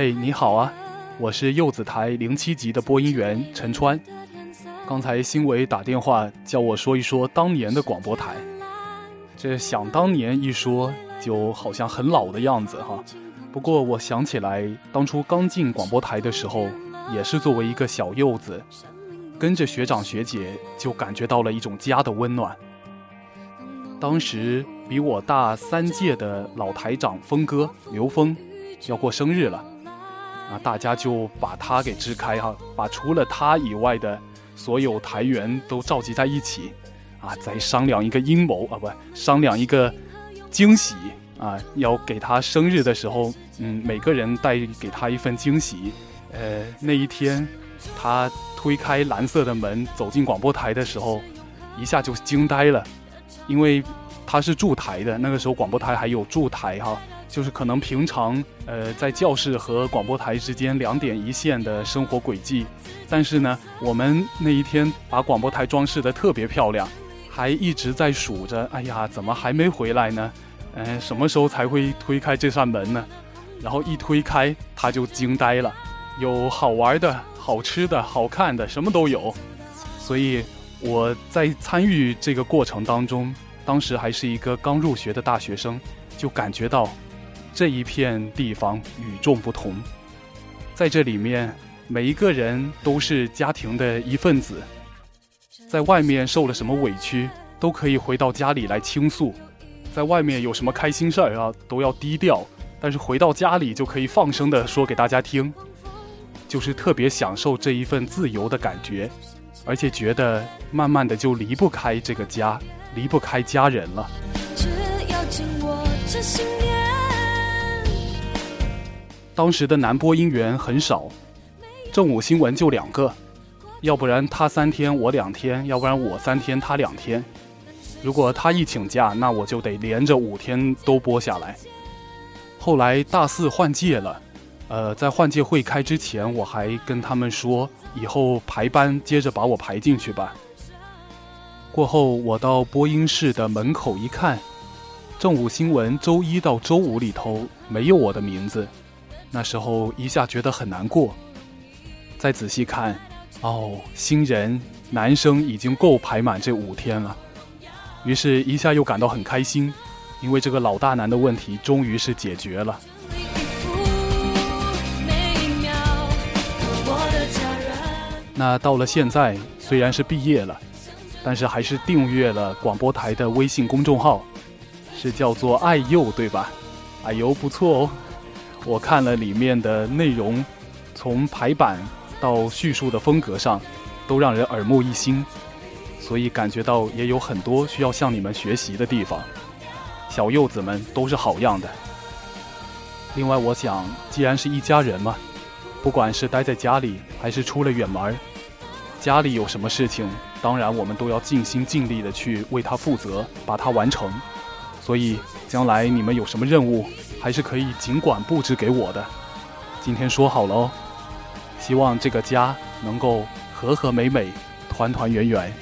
嘿，你好啊，我是柚子台零七级的播音员陈川。刚才新伟打电话叫我说一说当年的广播台。这想当年一说，就好像很老的样子哈。不过我想起来，当初刚进广播台的时候，也是作为一个小柚子，跟着学长学姐，就感觉到了一种家的温暖。当时比我大三届的老台长峰哥刘峰要过生日了，啊，大家就把他给支开哈，把除了他以外的所有台员都召集在一起，啊，再商量一个阴谋啊，不，商量一个惊喜。啊，要给他生日的时候，嗯，每个人带给他一份惊喜。呃，那一天，他推开蓝色的门走进广播台的时候，一下就惊呆了，因为他是驻台的，那个时候广播台还有驻台哈，就是可能平常呃在教室和广播台之间两点一线的生活轨迹，但是呢，我们那一天把广播台装饰的特别漂亮，还一直在数着，哎呀，怎么还没回来呢？嗯，什么时候才会推开这扇门呢？然后一推开，他就惊呆了。有好玩的、好吃的、好看的，什么都有。所以我在参与这个过程当中，当时还是一个刚入学的大学生，就感觉到这一片地方与众不同。在这里面，每一个人都是家庭的一份子，在外面受了什么委屈，都可以回到家里来倾诉。在外面有什么开心事儿啊，都要低调，但是回到家里就可以放声的说给大家听，就是特别享受这一份自由的感觉，而且觉得慢慢的就离不开这个家，离不开家人了。当时的男播音员很少，正午新闻就两个，要不然他三天我两天，要不然我三天他两天。如果他一请假，那我就得连着五天都播下来。后来大四换届了，呃，在换届会开之前，我还跟他们说，以后排班接着把我排进去吧。过后我到播音室的门口一看，正午新闻周一到周五里头没有我的名字，那时候一下觉得很难过。再仔细看，哦，新人男生已经够排满这五天了。于是，一下又感到很开心，因为这个老大难的问题终于是解决了。那到了现在，虽然是毕业了，但是还是订阅了广播台的微信公众号，是叫做“爱幼”，对吧？哎呦，不错哦！我看了里面的内容，从排版到叙述的风格上，都让人耳目一新。所以感觉到也有很多需要向你们学习的地方，小柚子们都是好样的。另外，我想，既然是一家人嘛，不管是待在家里还是出了远门，家里有什么事情，当然我们都要尽心尽力的去为他负责，把它完成。所以，将来你们有什么任务，还是可以尽管布置给我的。今天说好了哦，希望这个家能够和和美美，团团圆圆。